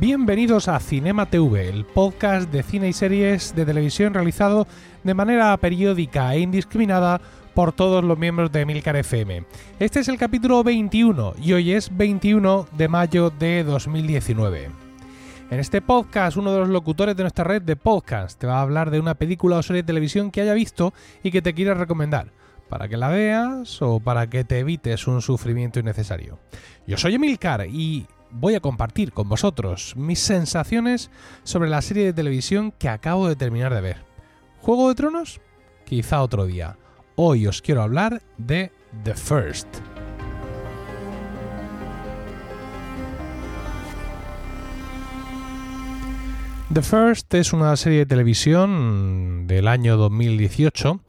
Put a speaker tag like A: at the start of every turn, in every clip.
A: Bienvenidos a Cinema TV, el podcast de cine y series de televisión realizado de manera periódica e indiscriminada por todos los miembros de Milcar FM. Este es el capítulo 21 y hoy es 21 de mayo de 2019. En este podcast, uno de los locutores de nuestra red de podcast te va a hablar de una película o serie de televisión que haya visto y que te quiera recomendar, para que la veas o para que te evites un sufrimiento innecesario. Yo soy Emilcar y voy a compartir con vosotros mis sensaciones sobre la serie de televisión que acabo de terminar de ver. ¿Juego de Tronos? Quizá otro día. Hoy os quiero hablar de The First. The First es una serie de televisión del año 2018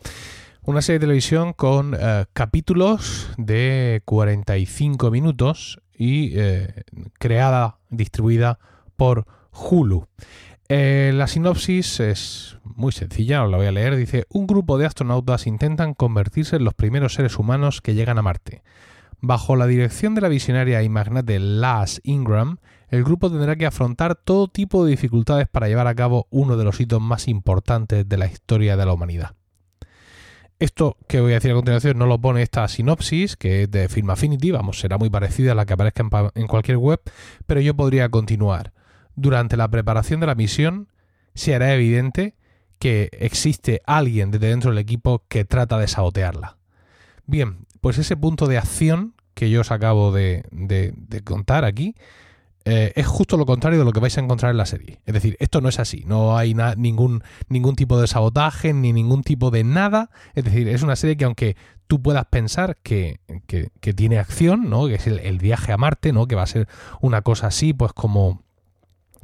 A: una serie de televisión con eh, capítulos de 45 minutos y eh, creada, distribuida por Hulu. Eh, la sinopsis es muy sencilla, os la voy a leer. Dice, un grupo de astronautas intentan convertirse en los primeros seres humanos que llegan a Marte. Bajo la dirección de la visionaria y magnate Laz Ingram, el grupo tendrá que afrontar todo tipo de dificultades para llevar a cabo uno de los hitos más importantes de la historia de la humanidad. Esto que voy a decir a continuación no lo pone esta sinopsis, que es de Film Affinity, vamos, será muy parecida a la que aparezca en, cualquier web, pero yo podría continuar. Durante la preparación de la misión, se hará evidente que existe alguien desde dentro del equipo que trata de sabotearla. Bien, pues ese punto de acción que yo os acabo de contar aquí eh, es justo lo contrario de lo que vais a encontrar en la serie. Es decir, esto no es así, no hay ningún, ningún tipo de sabotaje ni ningún tipo de nada. Es decir, es una serie que aunque tú puedas pensar que, tiene acción, ¿no? que es el, viaje a Marte, ¿no? que va a ser una cosa así, pues como,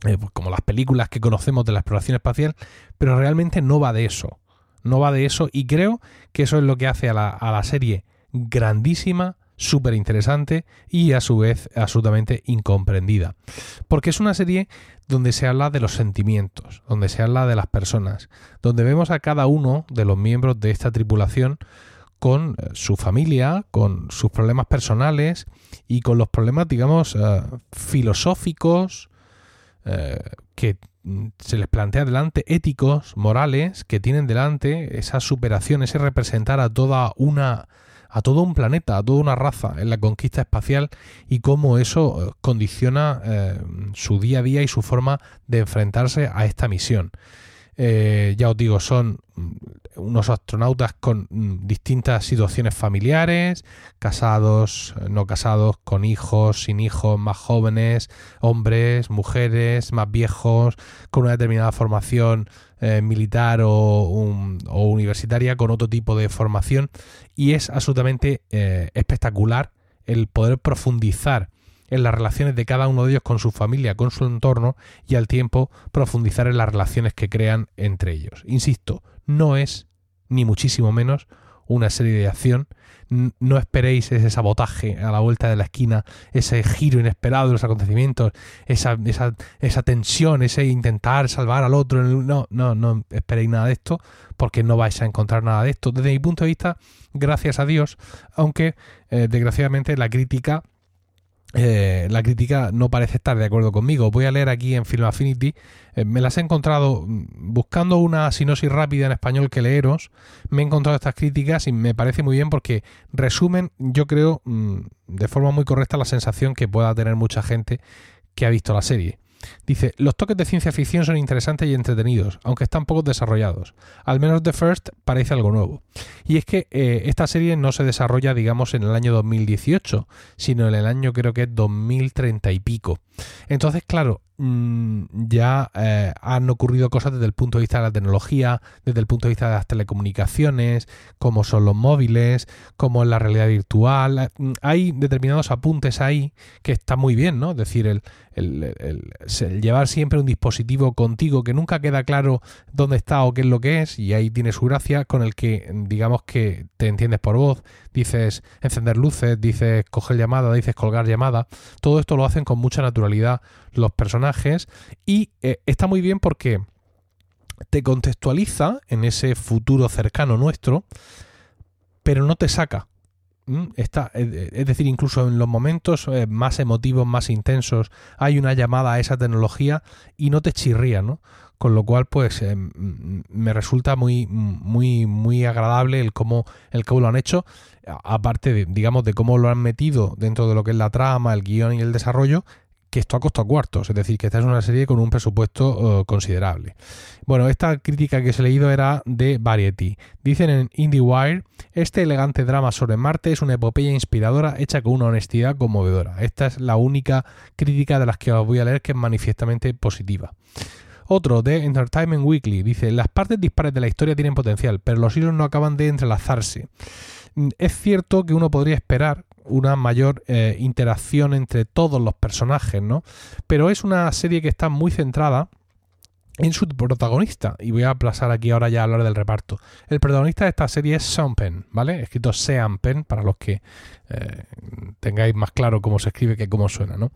A: eh, pues como las películas que conocemos de la exploración espacial, pero realmente no va de eso. No va de eso y creo que eso es lo que hace a la, a la serie grandísima, súper interesante y a su vez absolutamente incomprendida. Porque es una serie donde se habla de los sentimientos, donde se habla de las personas, donde vemos a cada uno de los miembros de esta tripulación con eh, su familia, con sus problemas personales y con los problemas, digamos, eh, filosóficos eh, que se les plantea delante, éticos, morales, que tienen delante esa superación, ese representar a toda una a todo un planeta, a toda una raza en la conquista espacial y cómo eso eh, condiciona eh, su día a día y su forma de enfrentarse a esta misión. Eh, ya os digo, son mm, unos astronautas con mm, distintas situaciones familiares, casados, no casados, con hijos, sin hijos, más jóvenes, hombres, mujeres, más viejos, con una determinada formación eh, militar o, universitaria, con otro tipo de formación. Y es absolutamente eh, espectacular el poder profundizar en las relaciones de cada uno de ellos con su familia, con su entorno y al tiempo profundizar en las relaciones que crean entre ellos. Insisto, no es ni muchísimo menos una serie de acción. No esperéis ese sabotaje a la vuelta de la esquina, ese giro inesperado de los acontecimientos, esa, esa, esa tensión, ese intentar salvar al otro. No, no, no esperéis nada de esto, porque no vais a encontrar nada de esto. Desde mi punto de vista, gracias a Dios, aunque eh, desgraciadamente la crítica eh, la crítica no parece estar de acuerdo conmigo. Voy a leer aquí en Film Affinity. Eh, me las he encontrado mm, buscando una sinosis rápida en español que leeros. Me he encontrado estas críticas y me parece muy bien porque resumen, yo creo, mm, de forma muy correcta la sensación que pueda tener mucha gente que ha visto la serie. Dice, los toques de ciencia ficción son interesantes y entretenidos, aunque están poco desarrollados. Al menos The First parece algo nuevo. Y es que eh, esta serie no se desarrolla, digamos, en el año 2018, sino en el año creo que es 2030 y pico. Entonces, claro, Mm, ya eh, han ocurrido cosas desde el punto de vista de la tecnología, desde el punto de vista de las telecomunicaciones, como son los móviles, como es la realidad virtual. Mm, hay determinados apuntes ahí que está muy bien, ¿no? Es decir, el, llevar siempre un dispositivo contigo que nunca queda claro dónde está o qué es lo que es, y ahí tiene su gracia, con el que digamos que te entiendes por voz, dices encender luces, dices coger llamada, dices colgar llamada. Todo esto lo hacen con mucha naturalidad los personajes y eh, está muy bien porque te contextualiza en ese futuro cercano nuestro, pero no te saca Está, es decir, incluso en los momentos eh, más emotivos, más intensos, hay una llamada a esa tecnología y no te chirría, ¿no? Con lo cual, pues eh, me resulta muy, muy, muy agradable el cómo, el cómo lo han hecho, aparte de, digamos, de cómo lo han metido dentro de lo que es la trama, el guion y el desarrollo, que esto ha costado cuartos, es decir, que esta es una serie con un presupuesto eh, considerable. Bueno, esta crítica que os he leído era de Variety. Dicen en IndieWire, este elegante drama sobre Marte es una epopeya inspiradora hecha con una honestidad conmovedora. Esta es la única crítica de las que os voy a leer que es manifiestamente positiva. Otro de Entertainment Weekly dice, las partes dispares de la historia tienen potencial, pero los hilos no acaban de entrelazarse. Mm, es cierto que uno podría esperar una mayor eh, interacción entre todos los personajes, ¿no? Pero es una serie que está muy centrada en su protagonista. Y voy a pasar aquí ahora ya a hablar del reparto. El protagonista de esta serie es Sean Penn, ¿vale? Escrito Sean Penn, para los que eh, tengáis más claro cómo se escribe que cómo suena, ¿no?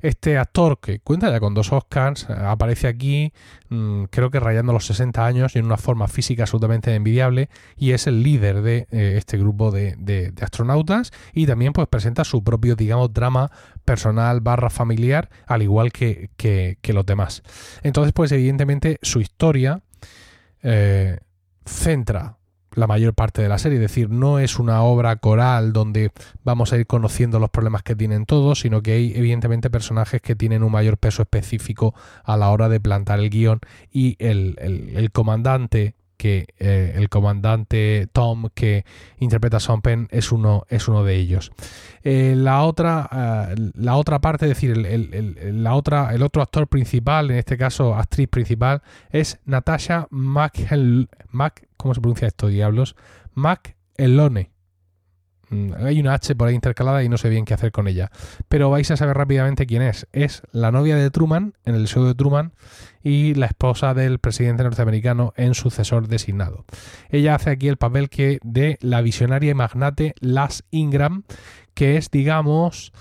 A: Este actor que cuenta ya con dos Oscars, eh, aparece aquí, mm, creo que rayando los 60 años y en una forma física absolutamente envidiable, y es el líder de eh, este grupo de, astronautas, y también pues presenta su propio, digamos, drama personal barra familiar, al igual que, que, que los demás. Entonces, pues evidentemente su historia centra la mayor parte de la serie. Es decir, no es una obra coral donde vamos a ir conociendo los problemas que tienen todos, sino que hay evidentemente personajes que tienen un mayor peso específico a la hora de plantar el guion y el, el comandante eh, el comandante Tom que interpreta a Sean Penn es uno, es uno de ellos. Eh, la, otra, eh, la otra parte, es decir, el, la otra, el otro actor principal, en este caso actriz principal, es Natasha Mac, ¿cómo se pronuncia esto, diablos? McElone. Mm, hay una H por ahí intercalada y no sé bien qué hacer con ella. Pero vais a saber rápidamente quién es. Es la novia de Truman en el show de Truman y la esposa del presidente norteamericano en sucesor designado. Ella hace aquí el papel que de la visionaria y magnate Las Ingram, que es, digamos,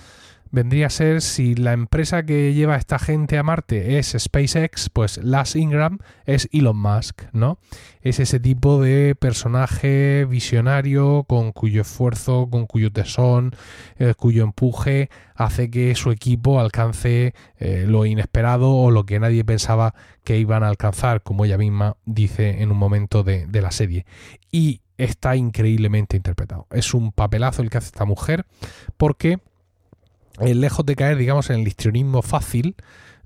A: vendría a ser si la empresa que lleva a esta gente a Marte es SpaceX, pues Las Ingram es Elon Musk, ¿no? Es ese tipo de personaje visionario con cuyo esfuerzo, con cuyo tesón, eh, cuyo empuje hace que su equipo alcance eh, lo inesperado o lo que nadie pensaba que iban a alcanzar, como ella misma dice en un momento de, de la serie. Y está increíblemente interpretado. Es un papelazo el que hace esta mujer porque lejos de caer, digamos, en el histrionismo fácil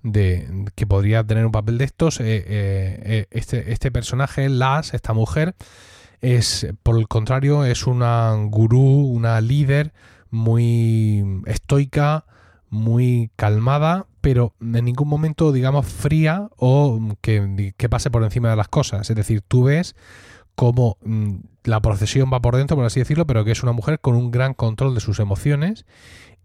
A: de que podría tener un papel de estos, eh, eh, este, este, personaje, Las, esta mujer, es, por el contrario, es una gurú, una líder muy estoica, muy calmada, pero en ningún momento, digamos, fría o que, que pase por encima de las cosas. Es decir, tú ves cómo mm, la procesión va por dentro, por así decirlo, pero que es una mujer con un gran control de sus emociones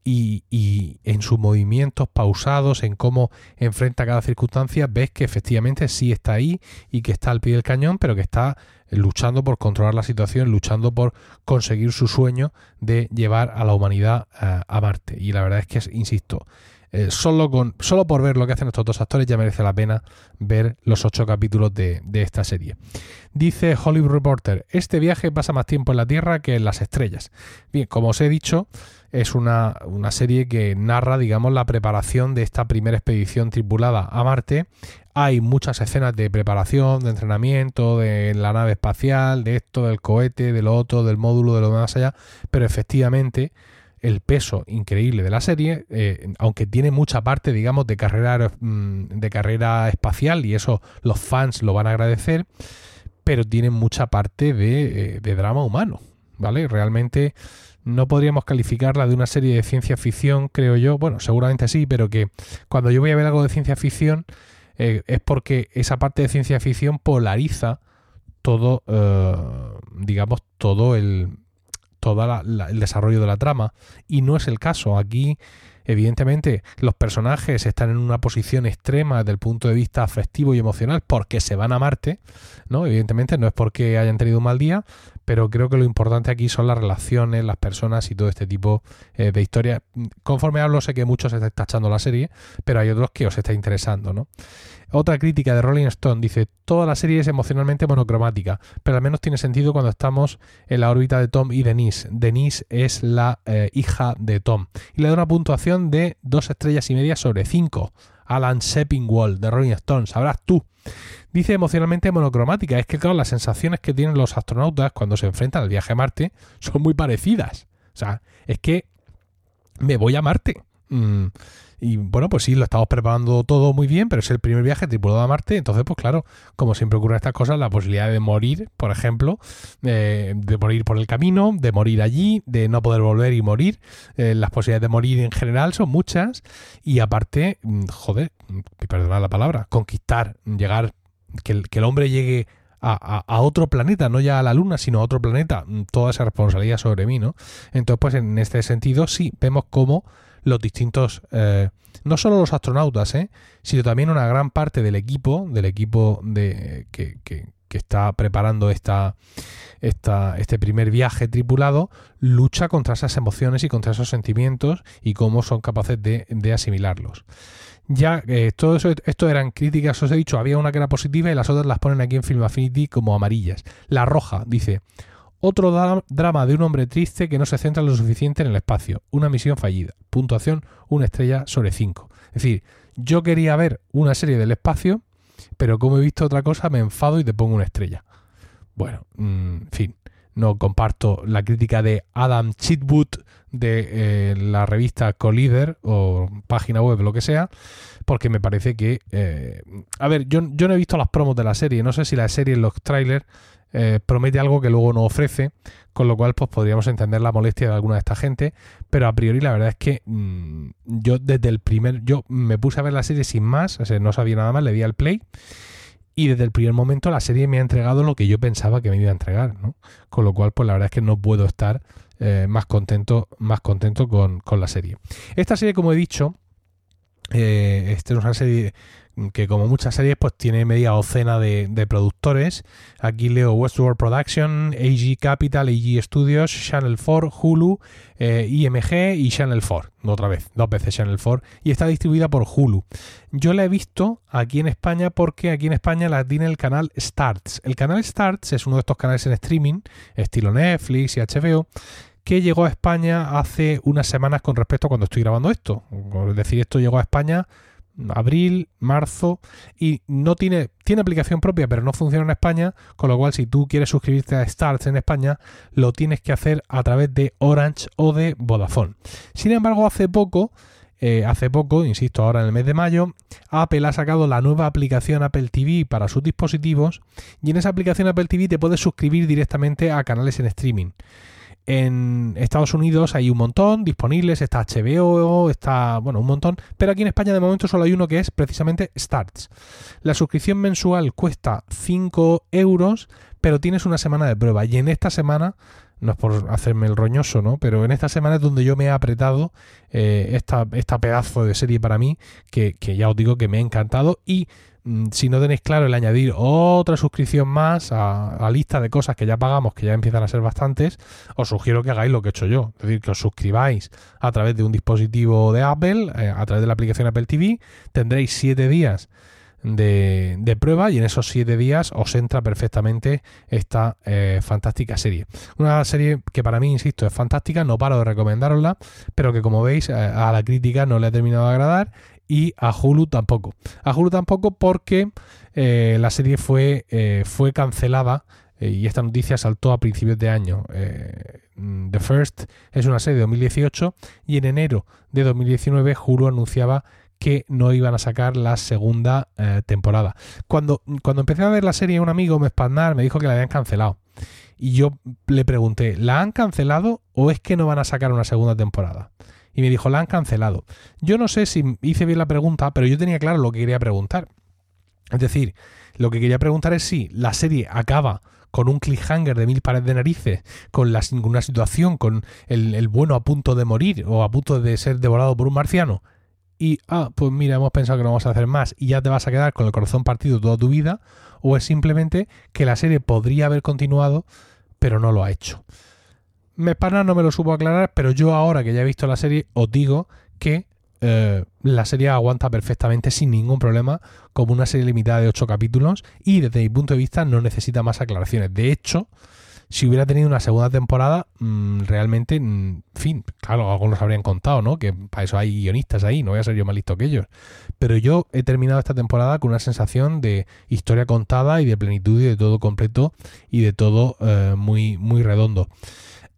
A: y, en sus movimientos pausados, en cómo enfrenta cada circunstancia, ves que efectivamente sí está ahí y que está al pie del cañón, pero que está luchando por controlar la situación, luchando por conseguir su sueño de llevar a la humanidad a, a Marte. Y la verdad es que, insisto, eh, solo, con, solo por ver lo que hacen estos dos actores ya merece la pena ver los ocho capítulos de, esta serie. Dice Hollywood Reporter, este viaje pasa más tiempo en la Tierra que en las estrellas. Bien, como os he dicho, es una, una serie que narra, digamos, la preparación de esta primera expedición tripulada a Marte hay muchas escenas de preparación, de entrenamiento, de la nave espacial, de esto, del cohete, de lo otro, del módulo, de lo más allá, pero efectivamente el peso increíble de la serie, eh, aunque tiene mucha parte, digamos, de carrera, mm, de carrera espacial y eso los fans lo van a agradecer, pero tiene mucha parte de, eh, de drama humano, ¿vale? Realmente no podríamos calificarla de una serie de ciencia ficción, creo yo, bueno, seguramente sí, pero que cuando yo voy a ver algo de ciencia ficción eh, es porque esa parte de ciencia ficción polariza todo, digamos, todo el, todo el desarrollo de la trama. Y no es el caso. Aquí, evidentemente, los personajes están en una posición extrema desde el punto de vista afectivo y emocional porque se van a Marte, ¿no? Evidentemente no es porque hayan tenido un mal día, pero creo que lo importante aquí son las relaciones, las personas y todo este tipo eh, de historias. Conforme hablo, sé que muchos estáis tachando la serie, pero hay otros que os está interesando, ¿no? Otra crítica de Rolling Stone dice, toda la serie es emocionalmente monocromática, pero al menos tiene sentido cuando estamos en la órbita de Tom y Denise. Denise es la eh, hija de Tom. Y le da una puntuación de dos estrellas y media sobre cinco. Alan Seppingwall de Rolling Stone, sabrás tú. Dice emocionalmente monocromática. Es que, claro, las sensaciones que tienen los astronautas cuando se enfrentan al viaje a Marte son muy parecidas. O sea, es que me voy a Marte. Mm, y bueno, pues sí, lo estamos preparando todo muy bien, pero es el primer viaje tripulado a Marte. Entonces, pues claro, como siempre ocurren estas cosas, la posibilidad de morir, por ejemplo, eh, de morir por el camino, de morir allí, de no poder volver y morir, eh, las posibilidades de morir en general son muchas. Y aparte, mm, joder, perdonad la palabra, conquistar, llegar que el, que el hombre llegue a, a, otro planeta, no ya a la Luna, sino a otro planeta, mm, toda esa responsabilidad sobre mí, ¿no? Entonces, pues en este sentido, sí, vemos cómo los distintos, eh, no solo los astronautas, ¿eh? sino también una gran parte del equipo, del equipo de, que, que, está preparando esta, esta, este primer viaje tripulado, lucha contra esas emociones y contra esos sentimientos y cómo son capaces de, de asimilarlos ya eh, todo eso, esto eran críticas, os he dicho, había una que era positiva y las otras las ponen aquí en Film Affinity como amarillas. La roja dice, otro drama de un hombre triste que no se centra lo suficiente en el espacio, una misión fallida, puntuación una estrella sobre cinco. Es decir, yo quería ver una serie del espacio, pero como he visto otra cosa me enfado y te pongo una estrella. Bueno, mm, en fin, no comparto la crítica de Adam Chitwood de eh, la revista Collider o página web, lo que sea, porque me parece que... Eh, a ver, yo, yo, no he visto las promos de la serie, no sé si la serie en los trailers eh, promete algo que luego no ofrece, con lo cual pues podríamos entender la molestia de alguna de esta gente, pero a priori la verdad es que mm, yo desde el primer... Yo me puse a ver la serie sin más, o sea, no sabía nada más, le di al play y desde el primer momento la serie me ha entregado lo que yo pensaba que me iba a entregar, ¿no? Con lo cual, pues la verdad es que no puedo estar eh, más contento, más contento con, con, la serie. Esta serie, como he dicho, eh, esta es una serie que como muchas series pues tiene media docena de, productores. Aquí leo Westworld Production, AG Capital, AG Studios, Channel 4, Hulu, eh, IMG y Channel 4. Otra vez, dos veces Channel 4. Y está distribuida por Hulu. Yo la he visto aquí en España porque aquí en España la tiene el canal Starts. El canal Starts es uno de estos canales en streaming, estilo Netflix y HBO que llegó a España hace unas semanas con respecto a cuando estoy grabando esto. Es decir, esto llegó a España abril, marzo y no tiene tiene aplicación propia pero no funciona en España, con lo cual si tú quieres suscribirte a Starts en España lo tienes que hacer a través de Orange o de Vodafone. Sin embargo, hace poco eh, hace poco, insisto, ahora en el mes de mayo, Apple ha sacado la nueva aplicación Apple TV para sus dispositivos y en esa aplicación Apple TV te puedes suscribir directamente a canales en streaming. En Estados Unidos hay un montón disponibles, está HBO, está, bueno, un montón, pero aquí en España de momento solo hay uno que es precisamente Starts. La suscripción mensual cuesta 5 euros, pero tienes una semana de prueba y en esta semana, no es por hacerme el roñoso, ¿no? Pero en esta semana es donde yo me he apretado eh, esta, esta pedazo de serie para mí, que, que ya os digo que me ha encantado y si no tenéis claro el añadir otra suscripción más a la lista de cosas que ya pagamos, que ya empiezan a ser bastantes, os sugiero que hagáis lo que he hecho yo. Es decir, que os suscribáis a través de un dispositivo de Apple, eh, a través de la aplicación Apple TV. Tendréis 7 días de, de, prueba y en esos 7 días os entra perfectamente esta eh, fantástica serie. Una serie que para mí, insisto, es fantástica, no paro de recomendarosla, pero que como veis eh, a la crítica no le ha terminado de agradar y a Hulu tampoco. A Hulu tampoco porque eh, la serie fue, eh, fue cancelada eh, y esta noticia saltó a principios de año. Mm, The First es una serie de 2018 y en enero de 2019 Hulu anunciaba que no iban a sacar la segunda temporada. Cuando, cuando empecé a ver la serie, un amigo me espandar me dijo que la habían cancelado. Y yo le pregunté, ¿la han cancelado o es que no van a sacar una segunda temporada? Y me dijo, la han cancelado. Yo no sé si hice bien la pregunta, pero yo tenía claro lo que quería preguntar. Es decir, lo que quería preguntar es si la serie acaba con un cliffhanger de mil pares de narices, con la, una situación, con el, bueno a punto de morir o a punto de ser devorado por un marciano. Y, ah, pues mira, hemos pensado que no vamos a hacer más y ya te vas a quedar con el corazón partido toda tu vida. O es simplemente que la serie podría haber continuado pero no lo ha hecho. Mespana no me lo supo aclarar, pero yo ahora que ya he visto la serie os digo que eh, la serie aguanta perfectamente sin ningún problema como una serie limitada de 8 capítulos y desde mi punto de vista no necesita más aclaraciones. De hecho, si hubiera tenido una segunda temporada, mm, realmente, en fin, claro, algunos habrían contado, ¿no? Que para eso hay guionistas ahí, no voy a ser yo más listo que ellos. Pero yo he terminado esta temporada con una sensación de historia contada y de plenitud y de todo completo y de todo eh, muy, muy redondo.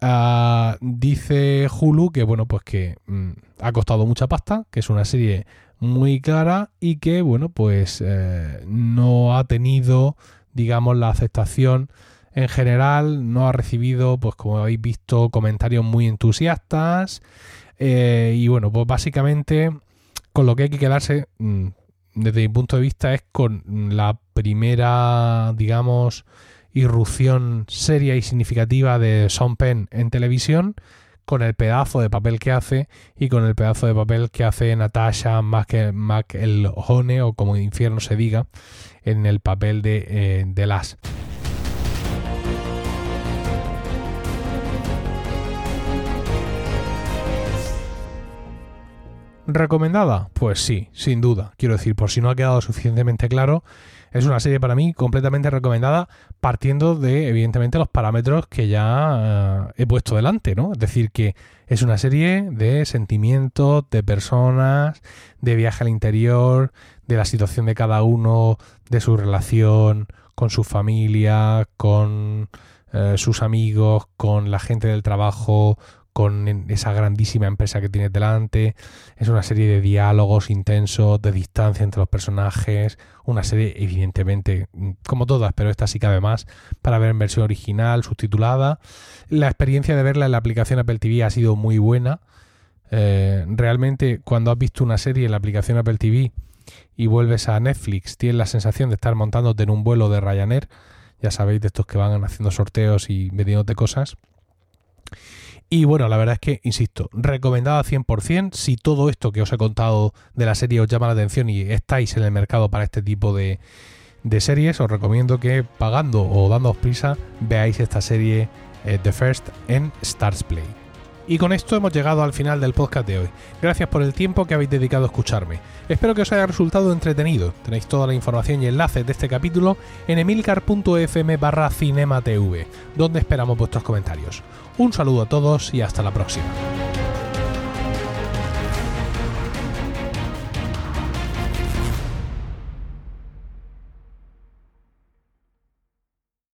A: Ah, dice Hulu que, bueno, pues que mm, ha costado mucha pasta, que es una serie muy clara y que, bueno, pues eh, no ha tenido, digamos, la aceptación en general, no ha recibido, pues como habéis visto, comentarios muy entusiastas. Eh, y bueno, pues básicamente con lo que hay que quedarse, mm, desde mi punto de vista, es con la primera, digamos, irrupción seria y significativa de Sean Penn en televisión, con el pedazo de papel que hace y con el pedazo de papel que hace Natasha McElhone, o como infierno se diga, en el papel de, eh, de Las. ¿Recomendada? Pues sí, sin duda. Quiero decir, por si no ha quedado suficientemente claro, es una serie para mí completamente recomendada partiendo de, evidentemente, los parámetros que ya eh, he puesto delante, ¿no? Es decir, que es una serie de sentimientos, de personas, de viaje al interior, de la situación de cada uno, de su relación con su familia, con eh, sus amigos, con la gente del trabajo, con esa grandísima empresa que tiene delante. Es una serie de diálogos intensos, de distancia entre los personajes. Una serie, evidentemente, como todas, pero esta sí cabe más, para ver en versión original, subtitulada. La experiencia de verla en la aplicación Apple TV ha sido muy buena. Eh, realmente, cuando has visto una serie en la aplicación Apple TV y vuelves a Netflix, tienes la sensación de estar montándote en un vuelo de Ryanair. Ya sabéis, de estos que van haciendo sorteos y vendiéndote cosas. Y bueno, la verdad es que, insisto, recomendada 100%. Si todo esto que os he contado de la serie os llama la atención y estáis en el mercado para este tipo de, series, os recomiendo que pagando o dándoos prisa veáis esta serie eh, The First en Stars Play. Y con esto hemos llegado al final del podcast de hoy. Gracias por el tiempo que habéis dedicado a escucharme. Espero que os haya resultado entretenido. Tenéis toda la información y enlaces de este capítulo en emilcar.fm barra cinematv, donde esperamos vuestros comentarios. Un saludo a todos y hasta la próxima.